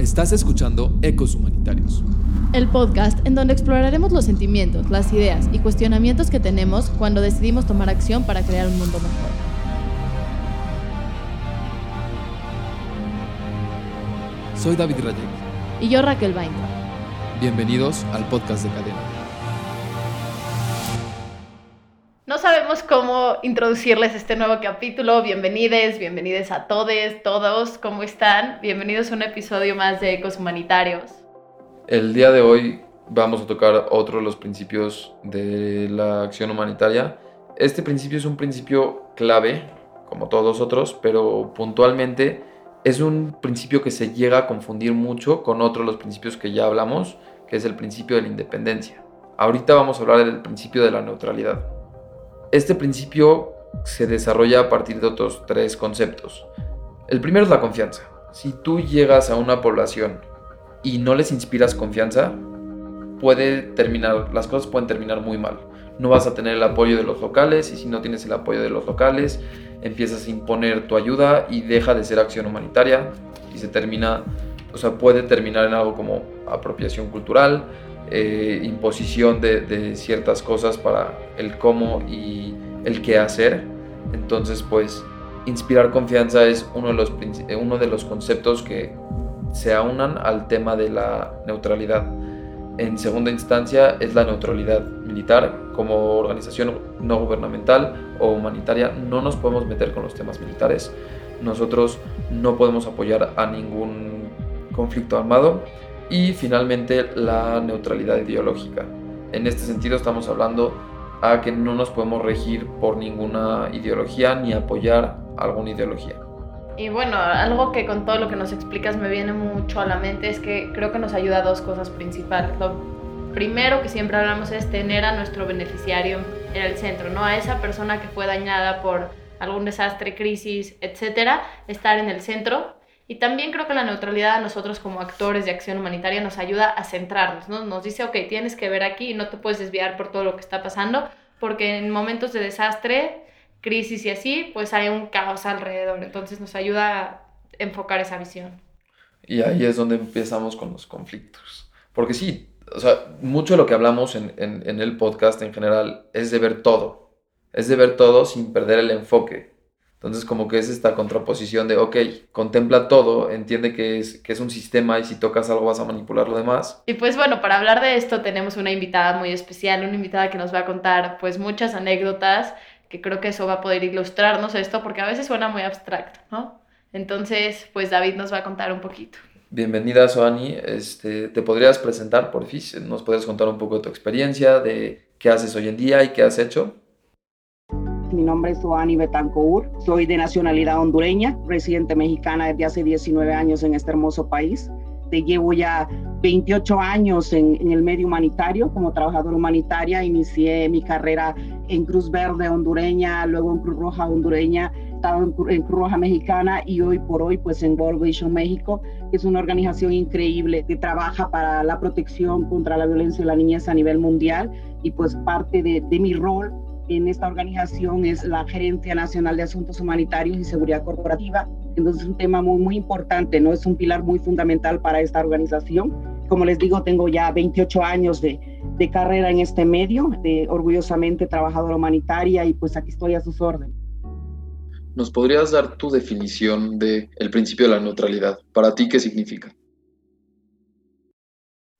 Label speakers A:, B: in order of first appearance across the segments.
A: Estás escuchando Ecos Humanitarios.
B: El podcast en donde exploraremos los sentimientos, las ideas y cuestionamientos que tenemos cuando decidimos tomar acción para crear un mundo mejor.
A: Soy David Rayek.
B: Y yo Raquel Bainca.
A: Bienvenidos al podcast de Cadena.
B: Cómo introducirles este nuevo capítulo. Bienvenidos, bienvenidos a todos, todos. ¿Cómo están? Bienvenidos a un episodio más de Ecos Humanitarios.
C: El día de hoy vamos a tocar otro de los principios de la acción humanitaria. Este principio es un principio clave, como todos otros, pero puntualmente es un principio que se llega a confundir mucho con otro de los principios que ya hablamos, que es el principio de la independencia. Ahorita vamos a hablar del principio de la neutralidad. Este principio se desarrolla a partir de otros tres conceptos. El primero es la confianza. Si tú llegas a una población y no les inspiras confianza, puede terminar, las cosas pueden terminar muy mal. No vas a tener el apoyo de los locales y si no tienes el apoyo de los locales, empiezas a imponer tu ayuda y deja de ser acción humanitaria y se termina, o sea, puede terminar en algo como apropiación cultural, eh, imposición de, de, ciertas cosas para el cómo y el qué hacer. Entonces, pues, inspirar confianza es uno de los, uno de los conceptos que se aunan al tema de la neutralidad. En segunda instancia es la neutralidad militar. Como organización no gubernamental o humanitaria no nos podemos meter con los temas militares. Nosotros no podemos apoyar a ningún conflicto armado. Y finalmente la neutralidad ideológica. En este sentido estamos hablando a que no nos podemos regir por ninguna ideología ni apoyar alguna ideología.
B: Y bueno, algo que con todo lo que nos explicas me viene mucho a la mente es que creo que nos ayuda a dos cosas principales. Lo primero que siempre hablamos es tener a nuestro beneficiario en el centro, ¿no? A esa persona que fue dañada por algún desastre, crisis, etcétera, estar en el centro. Y también creo que la neutralidad a nosotros como actores de acción humanitaria nos ayuda a centrarnos, ¿no? Nos dice, ok, tienes que ver aquí y no te puedes desviar por todo lo que está pasando, porque en momentos de desastre crisis y así, pues hay un caos alrededor. Entonces nos ayuda a enfocar esa visión.
C: Y ahí es donde empezamos con los conflictos. Porque sí, o sea, mucho de lo que hablamos en, en, en el podcast en general es de ver todo. Es de ver todo sin perder el enfoque. Entonces como que es esta contraposición de, ok, contempla todo, entiende que es, que es un sistema y si tocas algo vas a manipular lo demás.
B: Y pues bueno, para hablar de esto tenemos una invitada muy especial, una invitada que nos va a contar pues muchas anécdotas que creo que eso va a poder ilustrarnos esto, porque a veces suena muy abstracto, ¿no? Entonces, pues David nos va a contar un poquito.
C: Bienvenida, Soani. Este, ¿Te podrías presentar, por fin? ¿Nos podrías contar un poco de tu experiencia, de qué haces hoy en día y qué has hecho?
D: Mi nombre es Soani Betancourt, soy de nacionalidad hondureña, residente mexicana desde hace 19 años en este hermoso país. Te llevo ya 28 años en, en, el medio humanitario como trabajadora humanitaria. Inicié mi carrera en Cruz Verde hondureña, luego en Cruz Roja hondureña, estaba en, en Cruz Roja mexicana y hoy por hoy pues en World Vision México, que es una organización increíble que trabaja para la protección contra la violencia y la niñez a nivel mundial y pues parte de, de mi rol en esta organización es la Gerencia Nacional de Asuntos Humanitarios y Seguridad Corporativa. Entonces es un tema muy, muy importante, ¿no? Es un pilar muy fundamental para esta organización. Como les digo, tengo ya 28 años de, de carrera en este medio, de orgullosamente trabajadora humanitaria y pues aquí estoy a sus órdenes.
C: ¿Nos podrías dar tu definición del el principio de la neutralidad? ¿Para ti qué significa?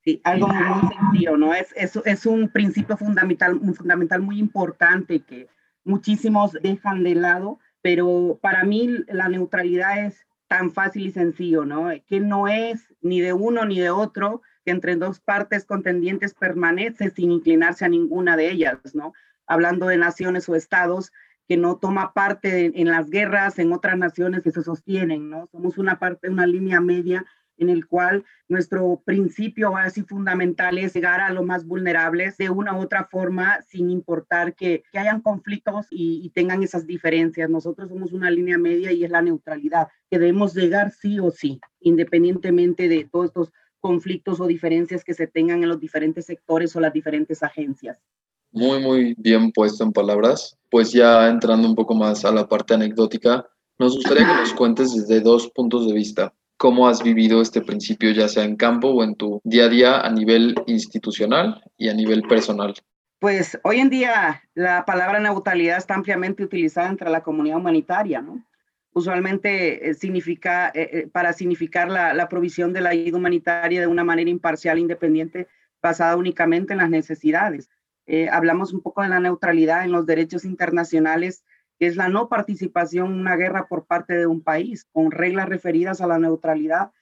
D: Sí, algo muy sencillo, ¿no? Es, es, es un principio fundamental, un fundamental muy importante que muchísimos dejan de lado, pero para mí la neutralidad es tan fácil y sencillo, ¿no? Que no es ni de uno ni de otro, que entre dos partes contendientes permanece sin inclinarse a ninguna de ellas, ¿no? Hablando de naciones o estados que no toma parte en las guerras en otras naciones que se sostienen, ¿no? Somos una parte, una línea media en el cual nuestro principio así fundamental es llegar a los más vulnerables de una u otra forma, sin importar que, que hayan conflictos y, y, tengan esas diferencias. Nosotros somos una línea media y es la neutralidad, que debemos llegar sí o sí, independientemente de todos estos conflictos o diferencias que se tengan en los diferentes sectores o las diferentes agencias.
C: Muy, muy bien puesto en palabras. Pues ya entrando un poco más a la parte anecdótica, nos gustaría que nos cuentes desde dos puntos de vista cómo has vivido este principio, ya sea en campo o en tu día a día a nivel institucional y a nivel personal.
D: Pues hoy en día la palabra neutralidad está ampliamente utilizada entre la comunidad humanitaria, ¿no? Usualmente eh, significa, eh, eh, para significar la, la, provisión de la ayuda humanitaria de una manera imparcial independiente, basada únicamente en las necesidades. hablamos un poco de la neutralidad en los derechos internacionales, que es la no participación una guerra por parte de un país, con reglas referidas a la neutralidad.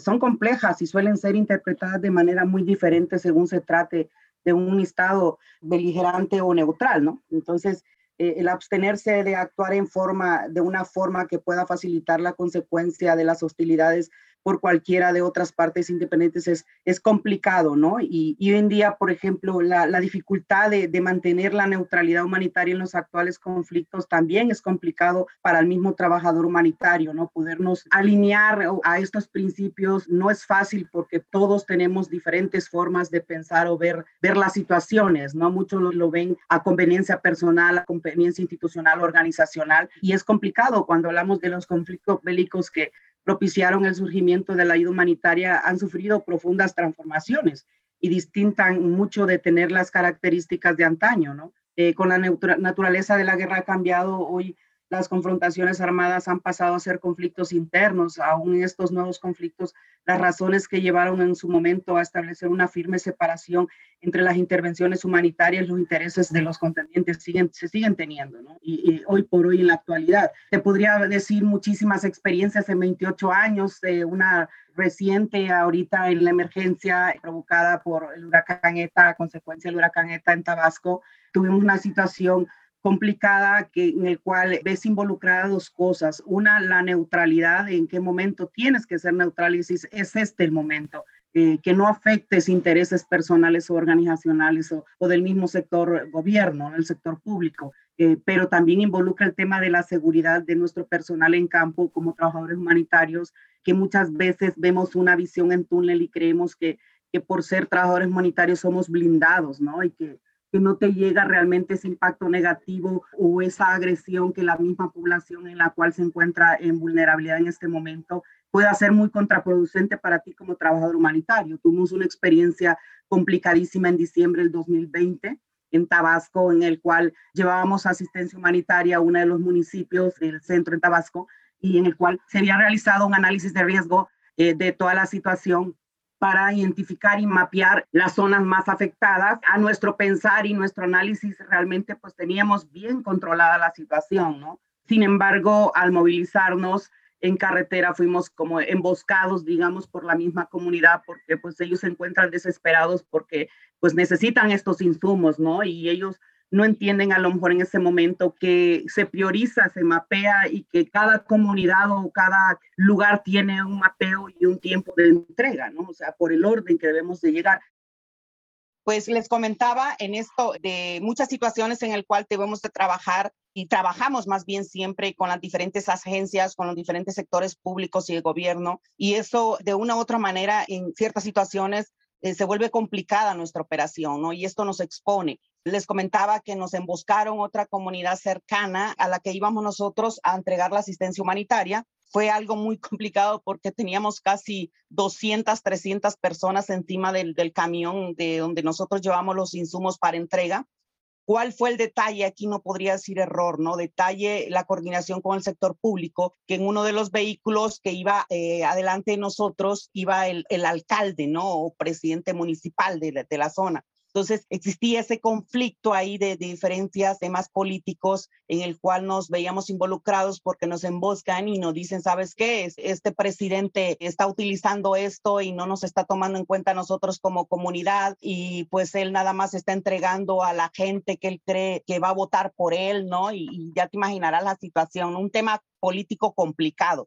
D: son complejas y suelen ser interpretadas de manera muy diferente según se trate de un estado beligerante o neutral, ¿no? Entonces, eh, el abstenerse de actuar en forma, de una forma que pueda facilitar la consecuencia de las hostilidades por cualquiera de otras partes independientes es, es complicado, ¿no? Y, hoy en día, por ejemplo, la, la dificultad de, de, mantener la neutralidad humanitaria en los actuales conflictos también es complicado para el mismo trabajador humanitario, ¿no? Podernos alinear a estos principios no es fácil porque todos tenemos diferentes formas de pensar o ver, ver las situaciones, ¿no? Muchos lo, lo ven a conveniencia personal, a conveniencia institucional, organizacional, y es complicado cuando hablamos de los conflictos bélicos que propiciaron el surgimiento de la ayuda humanitaria han sufrido profundas transformaciones y distintan mucho de tener las características de antaño, ¿no? Eh, con la naturaleza de la guerra ha cambiado hoy las confrontaciones armadas han pasado a ser conflictos internos, aún en estos nuevos conflictos, las razones que llevaron en su momento a establecer una firme separación entre las intervenciones humanitarias y los intereses de los contendientes siguen, se siguen teniendo. Y, hoy por hoy en la actualidad. Te podría decir muchísimas experiencias en 28 años, de una reciente ahorita en la emergencia provocada por el huracán ETA, consecuencia del huracán ETA en Tabasco, tuvimos una situación complicada que, en el cual ves involucradas dos cosas. Una, la neutralidad, en qué momento tienes que ser neutral y si es este el momento. Eh, que no afectes intereses personales o organizacionales o, del mismo sector gobierno, el sector público, eh, pero también involucra el tema de la seguridad de nuestro personal en campo como trabajadores humanitarios, que muchas veces vemos una visión en túnel y creemos que, que por ser trabajadores humanitarios somos blindados, ¿no? Y que que no te llega realmente ese impacto negativo o esa agresión que la misma población en la cual se encuentra en vulnerabilidad en este momento pueda ser muy contraproducente para ti como trabajador humanitario. Tuvimos una experiencia complicadísima en diciembre del 2020 en Tabasco, en el cual llevábamos asistencia humanitaria a uno de los municipios del centro en Tabasco y en el cual se había realizado un análisis de riesgo eh, de toda la situación para identificar y mapear las zonas más afectadas. A nuestro pensar y nuestro análisis realmente pues teníamos bien controlada la situación, ¿no? Sin embargo, al movilizarnos en carretera fuimos como emboscados, digamos, por la misma comunidad, porque pues ellos se encuentran desesperados porque pues necesitan estos insumos, ¿no? Y ellos no entienden a lo mejor en ese momento que se prioriza, se mapea y que cada comunidad o cada lugar tiene un mapeo y un tiempo de entrega, ¿no? O sea, por el orden que debemos de llegar. Pues les comentaba en esto de muchas situaciones en el cual debemos de trabajar y trabajamos más bien siempre con las diferentes agencias, con los diferentes sectores públicos y el gobierno. Y eso de una u otra manera en ciertas situaciones eh, se vuelve complicada nuestra operación, ¿no? Y esto nos expone. Les comentaba que nos emboscaron otra comunidad cercana a la que íbamos nosotros a entregar la asistencia humanitaria. Fue algo muy complicado porque teníamos casi 200, 300 personas encima del, del camión de donde nosotros llevamos los insumos para entrega. ¿Cuál fue el detalle? Aquí no podría decir error, ¿no? Detalle la coordinación con el sector público, que en uno de los vehículos que iba eh, adelante de nosotros iba el, alcalde, ¿no? O presidente municipal de la zona. Entonces existía ese conflicto ahí de, diferencias, temas políticos en el cual nos veíamos involucrados porque nos emboscan y nos dicen, ¿sabes qué? Este presidente está utilizando esto y no nos está tomando en cuenta nosotros como comunidad y pues él nada más está entregando a la gente que él cree que va a votar por él, ¿no? Y, y ya te imaginarás la situación, un tema político complicado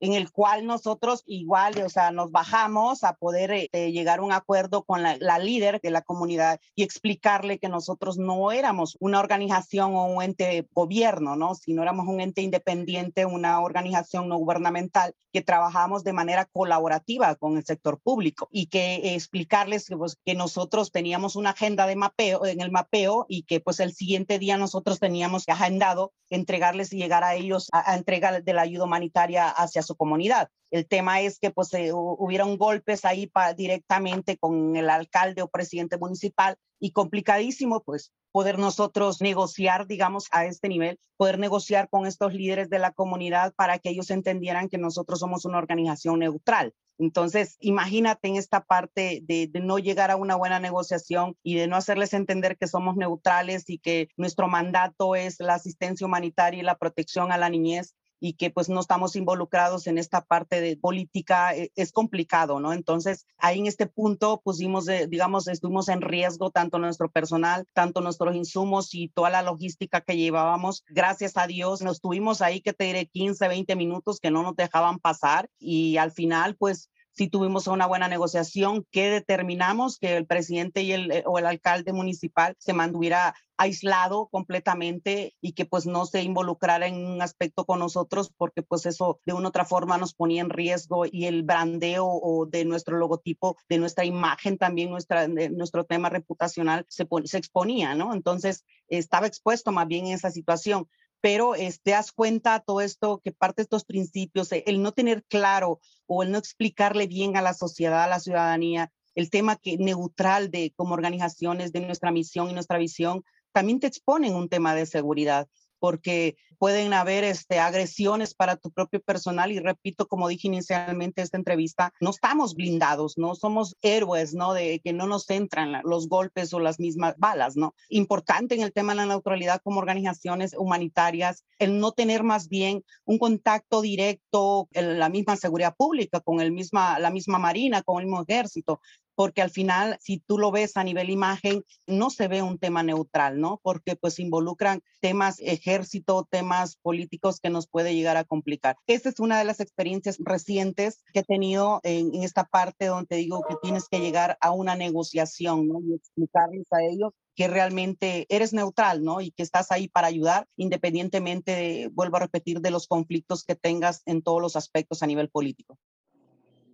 D: en el cual nosotros igual, o sea, nos bajamos a poder eh, llegar a un acuerdo con la, la, líder de la comunidad y explicarle que nosotros no éramos una organización o un ente gobierno, ¿no? Sino éramos un ente independiente, una organización no gubernamental que trabajamos de manera colaborativa con el sector público y que explicarles que, pues, que nosotros teníamos una agenda de mapeo, en el mapeo y que pues el siguiente día nosotros teníamos agendado entregarles y llegar a ellos a, a entregar de la ayuda humanitaria hacia su comunidad. El tema es que pues eh, hubieron golpes ahí directamente con el alcalde o presidente municipal y complicadísimo pues poder nosotros negociar, digamos, a este nivel, poder negociar con estos líderes de la comunidad para que ellos entendieran que nosotros somos una organización neutral. Entonces, imagínate en esta parte de, no llegar a una buena negociación y de no hacerles entender que somos neutrales y que nuestro mandato es la asistencia humanitaria y la protección a la niñez y que pues no estamos involucrados en esta parte de política, eh, es complicado, ¿no? Entonces, ahí en este punto pusimos, digamos, estuvimos en riesgo tanto nuestro personal, tanto nuestros insumos y toda la logística que llevábamos. Gracias a Dios, nos tuvimos ahí, que te diré, 15, 20 minutos que no nos dejaban pasar y al final, pues si tuvimos una buena negociación que determinamos que el presidente y el, eh, o el alcalde municipal se mantuviera aislado completamente y que pues no se involucrara en un aspecto con nosotros porque pues eso de una u otra forma nos ponía en riesgo y el brandeo o de nuestro logotipo, de nuestra imagen también, nuestra, nuestro tema reputacional se, se exponía, ¿no? Entonces estaba expuesto más bien en esa situación pero te este, das cuenta todo esto, que parte de estos principios, eh, el no tener claro o el no explicarle bien a la sociedad, a la ciudadanía, el tema que neutral de como organizaciones de nuestra misión y nuestra visión, también te exponen un tema de seguridad porque pueden haber este, agresiones para tu propio personal y repito, como dije inicialmente esta entrevista, no estamos blindados, no somos héroes, ¿no? De que no nos entran los golpes o las mismas balas, ¿no? Importante en el tema de la neutralidad como organizaciones humanitarias, el no tener más bien un contacto directo en la misma seguridad pública, con el misma, la misma marina, con el mismo ejército, porque al final, si tú lo ves a nivel imagen, no se ve un tema neutral, ¿no? Porque pues involucran temas ejército, temas políticos que nos puede llegar a complicar. Esta es una de las experiencias recientes que he tenido en, esta parte donde digo que tienes que llegar a una negociación, ¿no? Y explicarles a ellos que realmente eres neutral, ¿no? Y que estás ahí para ayudar, independientemente, vuelvo a repetir, de los conflictos que tengas en todos los aspectos a nivel político.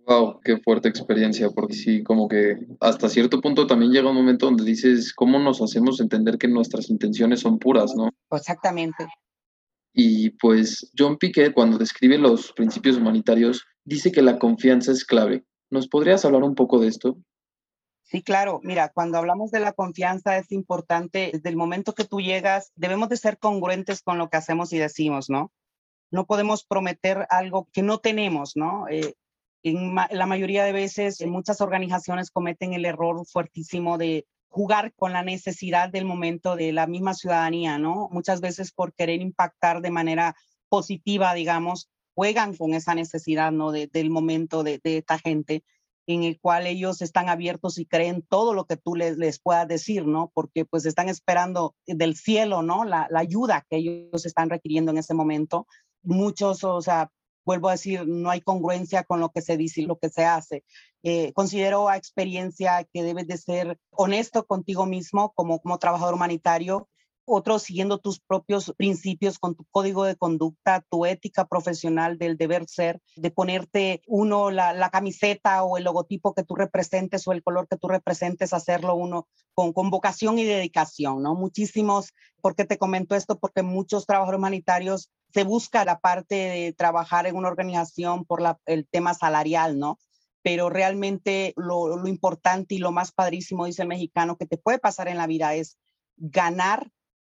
C: Wow, qué fuerte experiencia, porque sí, como que hasta cierto punto también llega un momento donde dices, ¿cómo nos hacemos entender que nuestras intenciones son puras, no?
D: Exactamente.
C: Y pues John Piquet, cuando describe los principios humanitarios, dice que la confianza es clave. ¿Nos podrías hablar un poco de esto?
D: Sí, claro. Mira, cuando hablamos de la confianza es importante, desde el momento que tú llegas, debemos de ser congruentes con lo que hacemos y decimos, ¿no? No podemos prometer algo que no tenemos, ¿no? Eh, en la mayoría de veces, muchas organizaciones cometen el error fuertísimo de jugar con la necesidad del momento de la misma ciudadanía, ¿no? Muchas veces por querer impactar de manera positiva, digamos, juegan con esa necesidad, ¿no? del momento de, esta gente en el cual ellos están abiertos y creen todo lo que tú les, les puedas decir, ¿no? Porque pues están esperando del cielo, ¿no? La, la ayuda que ellos están requiriendo en ese momento. Muchos, o sea, vuelvo a decir, no hay congruencia con lo que se dice y lo que se hace. Eh, considero a experiencia que debes de ser honesto contigo mismo como, como trabajador humanitario, otro siguiendo tus propios principios con tu código de conducta, tu ética profesional del deber ser, de ponerte uno la, la, camiseta o el logotipo que tú representes o el color que tú representes, hacerlo uno con, con vocación y dedicación, ¿no? Muchísimos, ¿por qué te comento esto? Porque muchos trabajadores humanitarios se busca la parte de trabajar en una organización por el tema salarial, ¿no? Pero realmente lo, lo importante y lo más padrísimo, dice el mexicano, que te puede pasar en la vida es ganar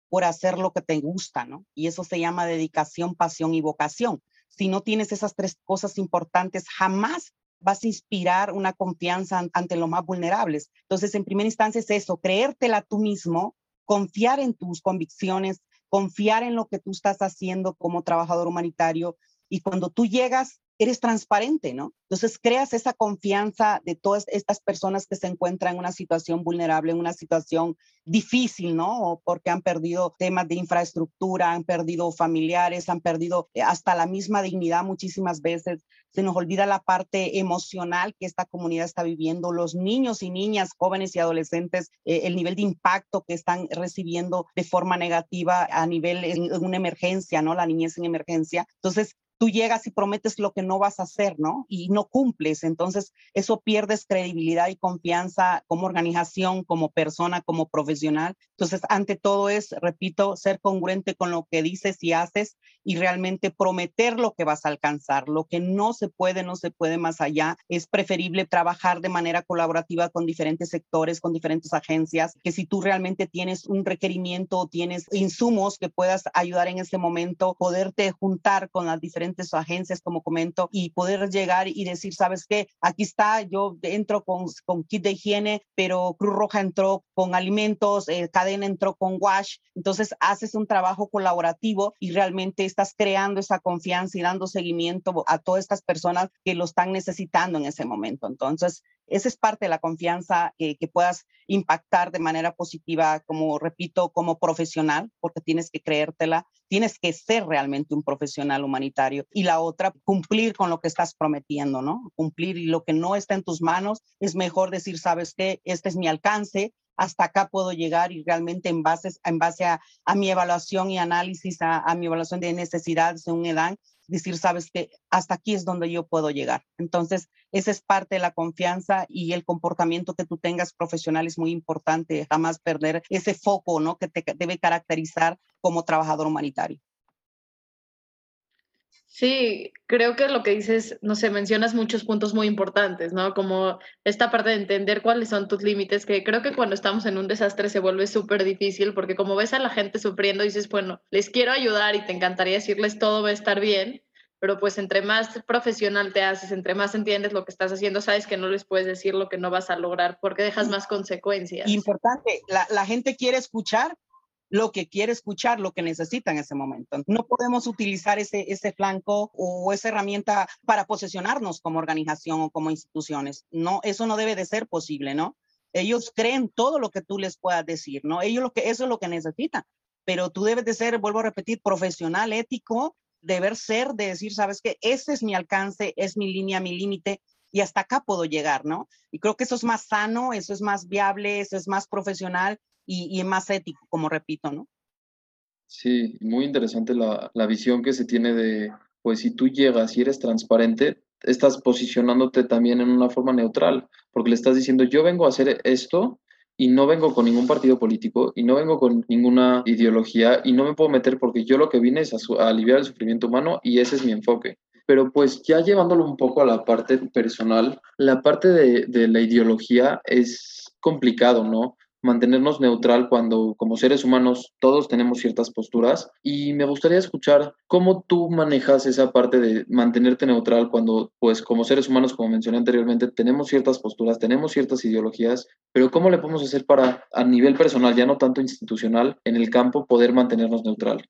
D: por hacer lo que te gusta, ¿no? Y eso se llama dedicación, pasión y vocación. Si no tienes esas tres cosas importantes, jamás vas a inspirar una confianza ante los más vulnerables. Entonces, en primera instancia es eso, creértela tú mismo, confiar en tus convicciones, confiar en lo que tú estás haciendo como trabajador humanitario y cuando tú llegas, eres transparente, ¿no? Entonces creas esa confianza de todas estas personas que se encuentran en una situación vulnerable, en una situación difícil, ¿no? Porque han perdido temas de infraestructura, han perdido familiares, han perdido eh, hasta la misma dignidad muchísimas veces. Se nos olvida la parte emocional que esta comunidad está viviendo, los niños y niñas, jóvenes y adolescentes, eh, el nivel de impacto que están recibiendo de forma negativa a nivel en una emergencia, ¿no? La niñez en emergencia. Entonces, tú llegas y prometes lo que no vas a hacer, ¿no? Y no cumples, entonces eso pierdes credibilidad y confianza como organización, como persona, como profesional. Entonces, ante todo es, repito, ser congruente con lo que dices y haces y realmente prometer lo que vas a alcanzar. Lo que no se puede, no se puede más allá. Es preferible trabajar de manera colaborativa con diferentes sectores, con diferentes agencias, que si tú realmente tienes un requerimiento o tienes insumos que puedas ayudar en ese momento, poderte juntar con las diferentes agencias, como comento, y poder llegar y decir, ¿sabes qué? Aquí está, yo entro con, con kit de higiene, pero Cruz Roja entró con alimentos, eh, Cadena entró con wash. Entonces, haces un trabajo colaborativo y realmente estás creando esa confianza y dando seguimiento a todas estas personas que lo están necesitando en ese momento. Entonces, esa es parte de la confianza que, que puedas impactar de manera positiva, como repito, como profesional, porque tienes que creértela, tienes que ser realmente un profesional humanitario. Y la otra, cumplir con lo que estás prometiendo, ¿no? Cumplir y lo que no está en tus manos, es mejor decir, sabes qué, este es mi alcance, hasta acá puedo llegar y realmente en base, en base a, a mi evaluación y análisis, a, a, mi evaluación de necesidades de un EDAN, decir, sabes que hasta aquí es donde yo puedo llegar. Entonces, esa es parte de la confianza y el comportamiento que tú tengas profesional es muy importante, jamás perder ese foco, ¿no? Que te debe caracterizar como trabajador humanitario.
B: Sí, creo que lo que dices, no sé, mencionas muchos puntos muy importantes, ¿no? Como esta parte de entender cuáles son tus límites, que creo que cuando estamos en un desastre se vuelve súper difícil, porque como ves a la gente sufriendo, dices, bueno, les quiero ayudar y te encantaría decirles todo va a estar bien, pero pues entre más profesional te haces, entre más entiendes lo que estás haciendo, sabes que no les puedes decir lo que no vas a lograr porque dejas más consecuencias.
D: Importante, la, la gente quiere escuchar lo que quiere escuchar, lo que necesita en ese momento. No podemos utilizar ese, ese flanco o esa herramienta para posesionarnos como organización o como instituciones. No, eso no debe de ser posible, ¿no? Ellos creen todo lo que tú les puedas decir, ¿no? Ellos lo que, eso es lo que necesitan. Pero tú debes de ser, vuelvo a repetir, profesional, ético, deber ser, de decir, sabes que ese es mi alcance, es mi línea, mi límite, y hasta acá puedo llegar, ¿no? Y creo que eso es más sano, eso es más viable, eso es más profesional y, y más ético, como repito, ¿no?
C: Sí, muy interesante la, la visión que se tiene de, pues si tú llegas y eres transparente, estás posicionándote también en una forma neutral, porque le estás diciendo, yo vengo a hacer esto y no vengo con ningún partido político y no vengo con ninguna ideología y no me puedo meter porque yo lo que vine es a, a aliviar el sufrimiento humano y ese es mi enfoque. Pero pues ya llevándolo un poco a la parte personal, la parte de, de la ideología es complicado, ¿no? Mantenernos neutral cuando como seres humanos todos tenemos ciertas posturas y me gustaría escuchar cómo tú manejas esa parte de mantenerte neutral cuando pues como seres humanos como mencioné anteriormente tenemos ciertas posturas, tenemos ciertas ideologías, pero cómo le podemos hacer para a nivel personal, ya no tanto institucional, en el campo poder mantenernos neutral.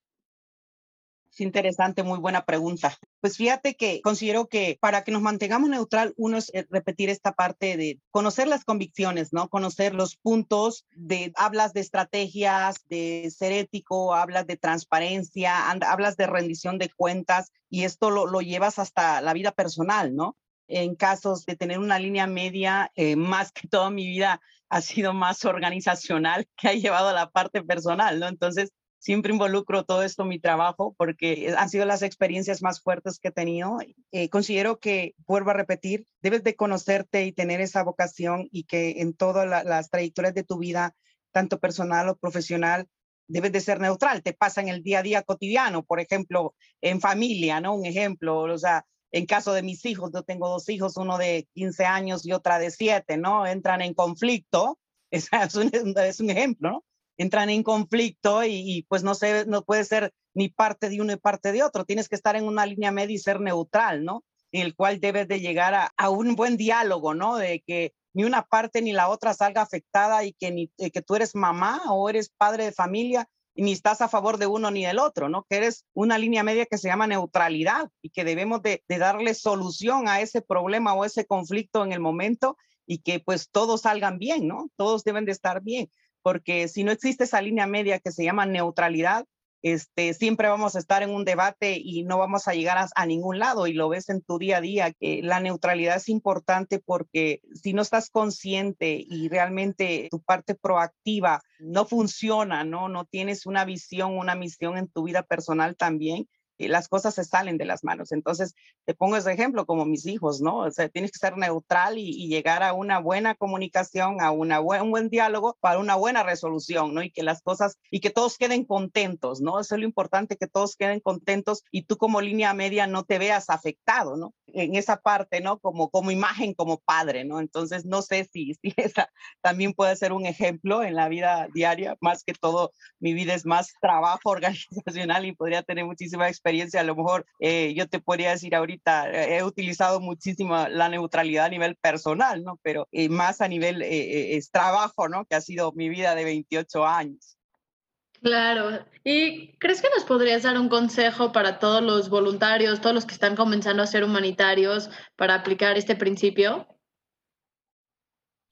D: Es interesante, muy buena pregunta. Pues fíjate que considero que para que nos mantengamos neutral, uno es eh, repetir esta parte de conocer las convicciones, ¿no? Conocer los puntos de, hablas de estrategias, de ser ético, hablas de transparencia, hablas de rendición de cuentas y esto lo, lo llevas hasta la vida personal, ¿no? En casos de tener una línea media, eh, más que toda mi vida ha sido más organizacional que ha llevado a la parte personal, ¿no? Entonces, siempre involucro todo esto en mi trabajo porque han sido las experiencias más fuertes que he tenido. Eh, considero que, vuelvo a repetir, debes de conocerte y tener esa vocación y que en todas la, las trayectorias de tu vida, tanto personal o profesional, debes de ser neutral. Te pasa en el día a día cotidiano, por ejemplo, en familia, ¿no? Un ejemplo, o sea, en caso de mis hijos, yo tengo dos hijos, uno de 15 años y otra de 7, ¿no? Entran en conflicto, es un, es un ejemplo, ¿no? Entran en conflicto y, pues no sé, no puede ser ni parte de uno y parte de otro. Tienes que estar en una línea media y ser neutral, ¿no? En el cual debes de llegar a, a un buen diálogo, ¿no? De que ni una parte ni la otra salga afectada y que, ni, eh, que tú eres mamá o eres padre de familia ni estás a favor de uno ni del otro, ¿no? Que eres una línea media que se llama neutralidad y que debemos de, de darle solución a ese problema o ese conflicto en el momento y que pues todos salgan bien, ¿no? Todos deben de estar bien porque si no existe esa línea media que se llama neutralidad, este, siempre vamos a estar en un debate y no vamos a llegar a, ningún lado y lo ves en tu día a día, que la neutralidad es importante porque si no estás consciente y realmente tu parte proactiva no funciona, ¿no? No tienes una visión, una misión en tu vida personal también, las cosas se salen de las manos. Entonces, te pongo ese ejemplo como mis hijos, ¿no? O sea, tienes que ser neutral y, llegar a una buena comunicación, a una buen, un buen diálogo para una buena resolución, ¿no? Y que las cosas, y que todos queden contentos, ¿no? Eso es lo importante, que todos queden contentos y tú como línea media no te veas afectado, ¿no? En esa parte, ¿no? Como, como imagen, como padre, ¿no? Entonces, no sé si, si esa también puede ser un ejemplo en la vida diaria, más que todo, mi vida es más trabajo organizacional y podría tener muchísima experiencia. A lo mejor eh, yo te podría decir ahorita, eh, he utilizado muchísimo la neutralidad a nivel personal, ¿no? Pero eh, más a nivel es trabajo, ¿no? Que ha sido mi vida de 28 años.
B: Claro. ¿Y crees que nos podrías dar un consejo para todos los voluntarios, todos los que están comenzando a ser humanitarios, para aplicar este principio?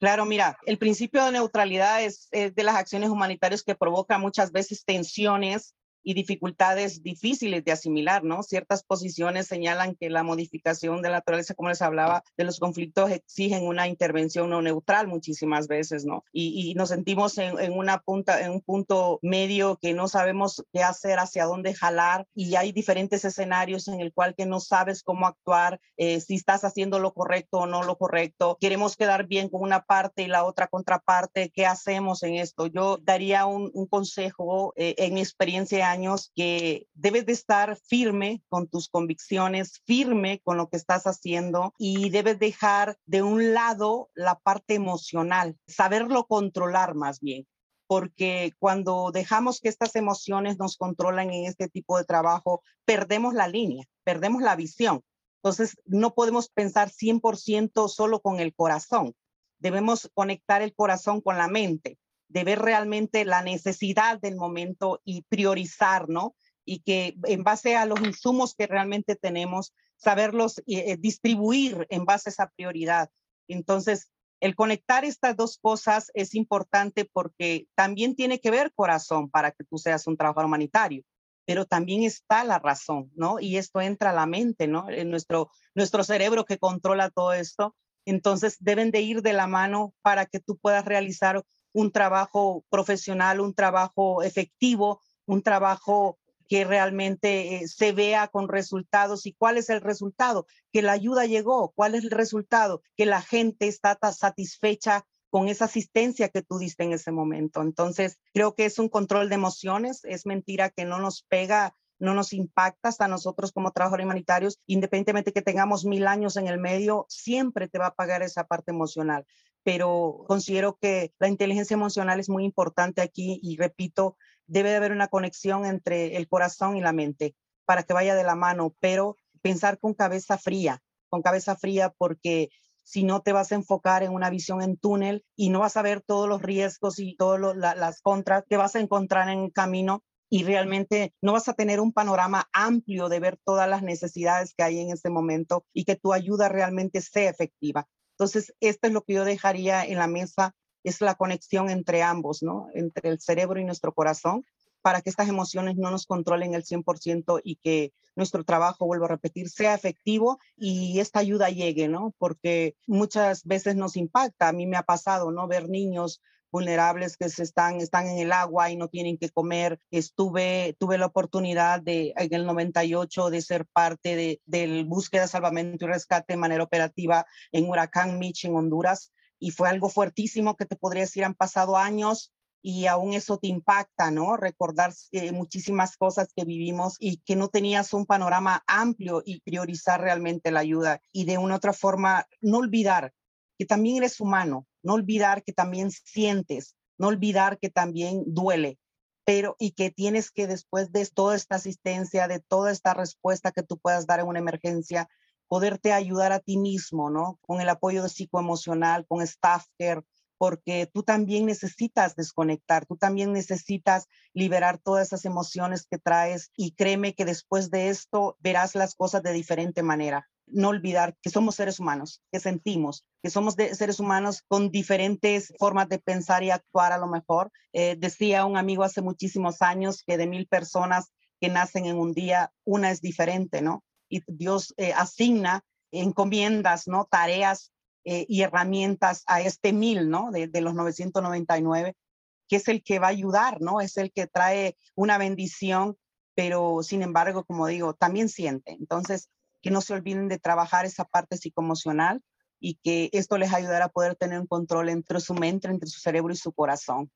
D: Claro, mira, el principio de neutralidad es, es, de las acciones humanitarias que provoca muchas veces tensiones y dificultades difíciles de asimilar, ¿no? Ciertas posiciones señalan que la modificación de la naturaleza, como les hablaba, de los conflictos exigen una intervención no neutral muchísimas veces, ¿no? Y, nos sentimos en, una punta, en un punto medio que no sabemos qué hacer, hacia dónde jalar, y hay diferentes escenarios en el cual que no sabes cómo actuar, eh, si estás haciendo lo correcto o no lo correcto. Queremos quedar bien con una parte y la otra contraparte. ¿Qué hacemos en esto? Yo daría un, consejo eh, en mi experiencia que debes de estar firme con tus convicciones, firme con lo que estás haciendo y debes dejar de un lado la parte emocional, saberlo controlar más bien porque cuando dejamos que estas emociones nos controlan en este tipo de trabajo, perdemos la línea, perdemos la visión. Entonces, no podemos pensar 100% solo con el corazón. Debemos conectar el corazón con la mente de ver realmente la necesidad del momento y priorizar, ¿no? Y que en base a los insumos que realmente tenemos, saberlos eh, distribuir en base a esa prioridad. Entonces, el conectar estas dos cosas es importante porque también tiene que ver corazón para que tú seas un trabajador humanitario, pero también está la razón, ¿no? Y esto entra a la mente, ¿no? En nuestro, nuestro cerebro que controla todo esto. Entonces, deben de ir de la mano para que tú puedas realizar un trabajo profesional, un trabajo efectivo, un trabajo que realmente eh, se vea con resultados. ¿Y cuál es el resultado? Que la ayuda llegó. ¿Cuál es el resultado? Que la gente está satisfecha con esa asistencia que tú diste en ese momento. Entonces, creo que es un control de emociones. Es mentira que no nos pega no nos impacta hasta nosotros como trabajadores humanitarios, independientemente que tengamos mil años en el medio, siempre te va a pagar esa parte emocional pero considero que la inteligencia emocional es muy importante aquí y repito, debe de haber una conexión entre el corazón y la mente para que vaya de la mano, pero pensar con cabeza fría, con cabeza fría porque si no te vas a enfocar en una visión en túnel y no vas a ver todos los riesgos y todas las contras que vas a encontrar en el camino y realmente no vas a tener un panorama amplio de ver todas las necesidades que hay en este momento y que tu ayuda realmente sea efectiva. Entonces, esto es lo que yo dejaría en la mesa, es la conexión entre ambos, ¿no? Entre el cerebro y nuestro corazón, para que estas emociones no nos controlen el 100% y que nuestro trabajo, vuelvo a repetir, sea efectivo y esta ayuda llegue, ¿no? Porque muchas veces nos impacta, a mí me ha pasado, ¿no? Ver niños vulnerables que se están, están en el agua y no tienen que comer. Estuve, tuve la oportunidad de, en el 98 de ser parte de, del búsqueda, salvamento y rescate de manera operativa en Huracán Mitch en Honduras y fue algo fuertísimo que te podría decir, han pasado años y aún eso te impacta, ¿no? Recordar eh, muchísimas cosas que vivimos y que no tenías un panorama amplio y priorizar realmente la ayuda y de una otra forma no olvidar que también eres humano, no olvidar que también sientes, no olvidar que también duele, pero y que tienes que después de toda esta asistencia, de toda esta respuesta que tú puedas dar en una emergencia, poderte ayudar a ti mismo, ¿no? Con el apoyo psicoemocional, con staff care, porque tú también necesitas desconectar, tú también necesitas liberar todas esas emociones que traes y créeme que después de esto verás las cosas de diferente manera no olvidar que somos seres humanos, que sentimos, que somos seres humanos con diferentes formas de pensar y actuar a lo mejor. Eh, decía un amigo hace muchísimos años que de mil personas que nacen en un día, una es diferente, ¿no? Y Dios eh, asigna encomiendas, ¿no? Tareas eh, y herramientas a este mil, ¿no? De, de los 999, que es el que va a ayudar, ¿no? Es el que trae una bendición pero sin embargo, como digo, también siente. Entonces, que no se olviden de trabajar esa parte psicoemocional y que esto les ayudará a poder tener un control entre su mente, entre su cerebro y su corazón.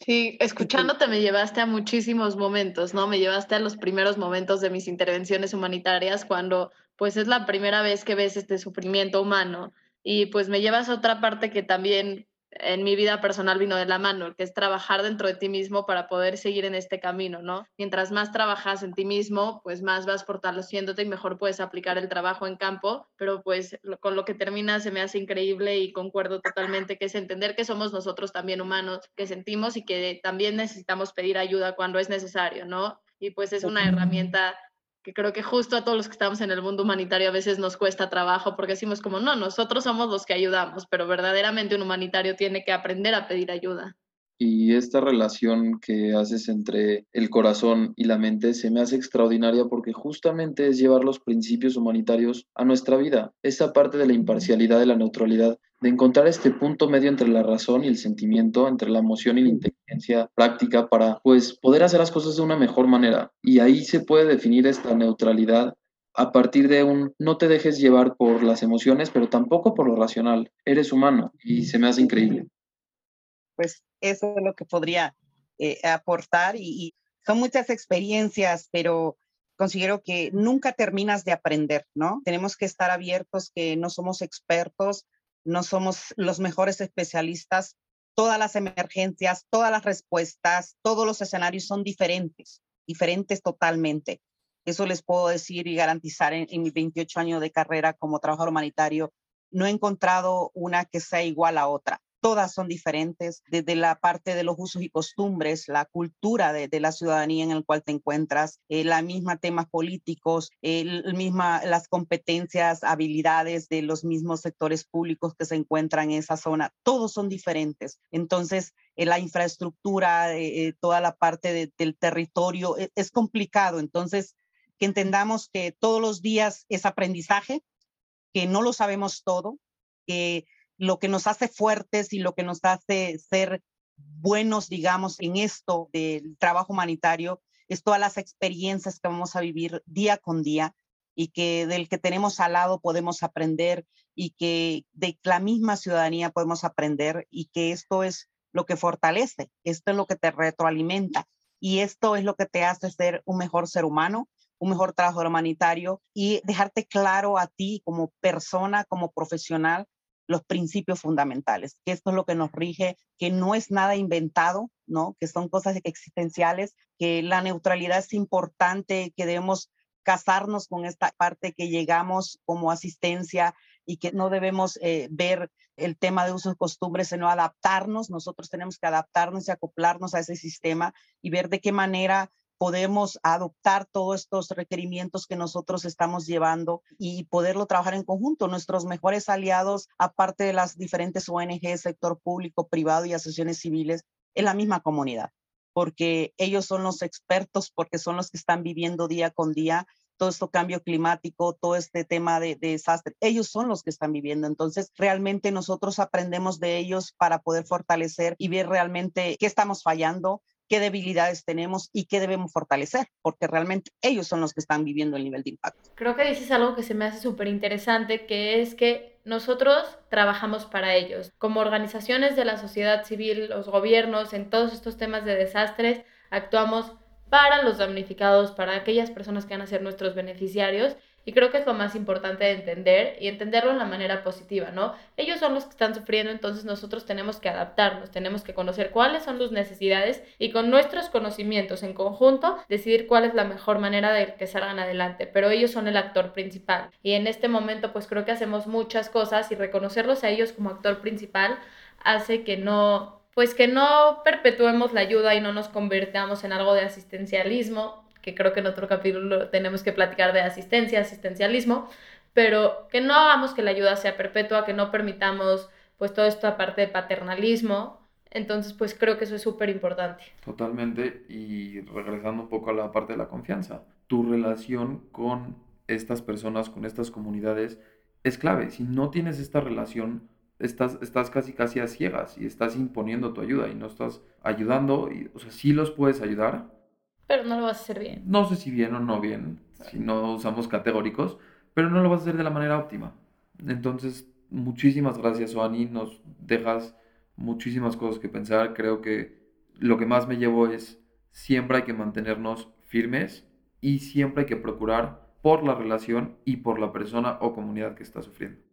B: Sí, escuchándote me llevaste a muchísimos momentos, ¿no? Me llevaste a los primeros momentos de mis intervenciones humanitarias cuando pues es la primera vez que ves este sufrimiento humano y pues me llevas a otra parte que también en mi vida personal vino de la mano, que es trabajar dentro de ti mismo para poder seguir en este camino, ¿no? Mientras más trabajas en ti mismo, pues más vas fortaleciéndote y mejor puedes aplicar el trabajo en campo, pero pues con lo que termina se me hace increíble y concuerdo totalmente, que es entender que somos nosotros también humanos, que sentimos y que también necesitamos pedir ayuda cuando es necesario, ¿no? Y pues es una herramienta que creo que justo a todos los que estamos en el mundo humanitario a veces nos cuesta trabajo porque decimos como, no, nosotros somos los que ayudamos, pero verdaderamente un humanitario tiene que aprender a pedir ayuda.
C: Y esta relación que haces entre el corazón y la mente se me hace extraordinaria porque justamente es llevar los principios humanitarios a nuestra vida. Esa parte de la imparcialidad, de la neutralidad, de encontrar este punto medio entre la razón y el sentimiento, entre la emoción y la inteligencia práctica para pues poder hacer las cosas de una mejor manera. Y ahí se puede definir esta neutralidad a partir de un no te dejes llevar por las emociones, pero tampoco por lo racional. Eres humano y se me hace increíble
D: pues eso es lo que podría eh, aportar y, son muchas experiencias, pero considero que nunca terminas de aprender, ¿no? Tenemos que estar abiertos, que no somos expertos, no somos los mejores especialistas, todas las emergencias, todas las respuestas, todos los escenarios son diferentes, diferentes totalmente. Eso les puedo decir y garantizar en, en mis 28 años de carrera como trabajador humanitario. No he encontrado una que sea igual a otra todas son diferentes, desde la parte de los usos y costumbres, la cultura de, la ciudadanía en el cual te encuentras, eh, la misma temas políticos, el, misma, las competencias, habilidades de los mismos sectores públicos que se encuentran en esa zona, todos son diferentes. Entonces, eh, la infraestructura, eh, toda la parte del territorio e, es complicado. Entonces, que entendamos que todos los días es aprendizaje, que no lo sabemos todo, que lo que nos hace fuertes y lo que nos hace ser buenos, digamos, en esto del trabajo humanitario, es todas las experiencias que vamos a vivir día con día y que del que tenemos al lado podemos aprender y que de la misma ciudadanía podemos aprender y que esto es lo que fortalece, esto es lo que te retroalimenta y esto es lo que te hace ser un mejor ser humano, un mejor trabajador humanitario y dejarte claro a ti como persona, como profesional, los principios fundamentales, que esto es lo que nos rige, que no es nada inventado, ¿no? Que son cosas existenciales, que la neutralidad es importante, que debemos casarnos con esta parte que llegamos como asistencia y que no debemos eh, ver el tema de usos y costumbres, sino adaptarnos. Nosotros tenemos que adaptarnos y acoplarnos a ese sistema y ver de qué manera podemos adoptar todos estos requerimientos que nosotros estamos llevando y poderlo trabajar en conjunto. Nuestros mejores aliados, aparte de las diferentes ONG, sector público, privado y asociaciones civiles, es la misma comunidad, porque ellos son los expertos, porque son los que están viviendo día con día todo este cambio climático, todo este tema de, de, desastre. Ellos son los que están viviendo. Entonces, realmente nosotros aprendemos de ellos para poder fortalecer y ver realmente qué estamos fallando, qué debilidades tenemos y qué debemos fortalecer, porque realmente ellos son los que están viviendo el nivel de impacto.
B: Creo que dices algo que se me hace súper interesante, que es que nosotros trabajamos para ellos. Como organizaciones de la sociedad civil, los gobiernos, en todos estos temas de desastres, actuamos para los damnificados, para aquellas personas que van a ser nuestros beneficiarios y creo que es lo más importante de entender y entenderlo de la manera positiva, ¿no? Ellos son los que están sufriendo, entonces nosotros tenemos que adaptarnos, tenemos que conocer cuáles son sus necesidades y con nuestros conocimientos en conjunto decidir cuál es la mejor manera de que salgan adelante. Pero ellos son el actor principal y en este momento pues creo que hacemos muchas cosas y reconocerlos a ellos como actor principal hace que no pues que no perpetuemos la ayuda y no nos convirtamos en algo de asistencialismo, que creo que en otro capítulo tenemos que platicar de asistencia, asistencialismo, pero que no hagamos que la ayuda sea perpetua, que no permitamos pues toda esta parte de paternalismo. Entonces, pues creo que eso es súper importante.
C: Totalmente. Y regresando un poco a la parte de la confianza, tu relación con estas personas, con estas comunidades, es clave. Si no tienes esta relación, estás, estás casi casi a ciegas y estás imponiendo tu ayuda y no estás ayudando. Y, o sea, sí los puedes ayudar,
B: Pero no lo vas a hacer bien.
C: No sé si bien o no bien, si no usamos categóricos, pero no lo vas a hacer de la manera óptima. Entonces, muchísimas gracias, Oani. Nos dejas muchísimas cosas que pensar. Creo que lo que más me llevo es siempre hay que mantenernos firmes y siempre hay que procurar por la relación y por la persona o comunidad que está sufriendo.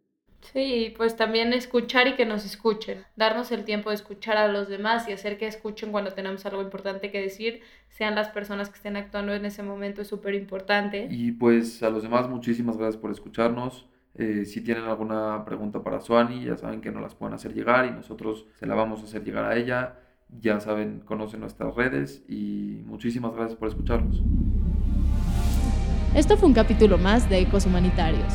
B: Sí, pues también escuchar y que nos escuchen, darnos el tiempo de escuchar a los demás y hacer que escuchen cuando tenemos algo importante que decir, sean las personas que estén actuando en ese momento es súper importante.
C: Y pues a los demás muchísimas gracias por escucharnos. Eh, si tienen alguna pregunta para Suani, ya saben que nos las pueden hacer llegar y nosotros se la vamos a hacer llegar a ella. Ya saben, conocen nuestras redes y muchísimas gracias por escucharnos.
E: Esto fue un capítulo más de Ecos Humanitarios.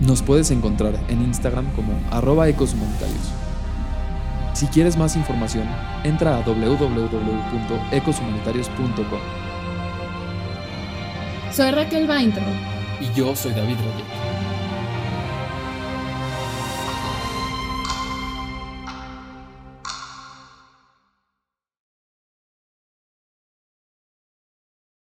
A: Nos puedes encontrar en Instagram como arroba ecoshumanitarios. Si quieres más información, entra a www.ecoshumanitarios.com.
E: Soy Raquel Vaintro.
A: Y yo soy David Roger.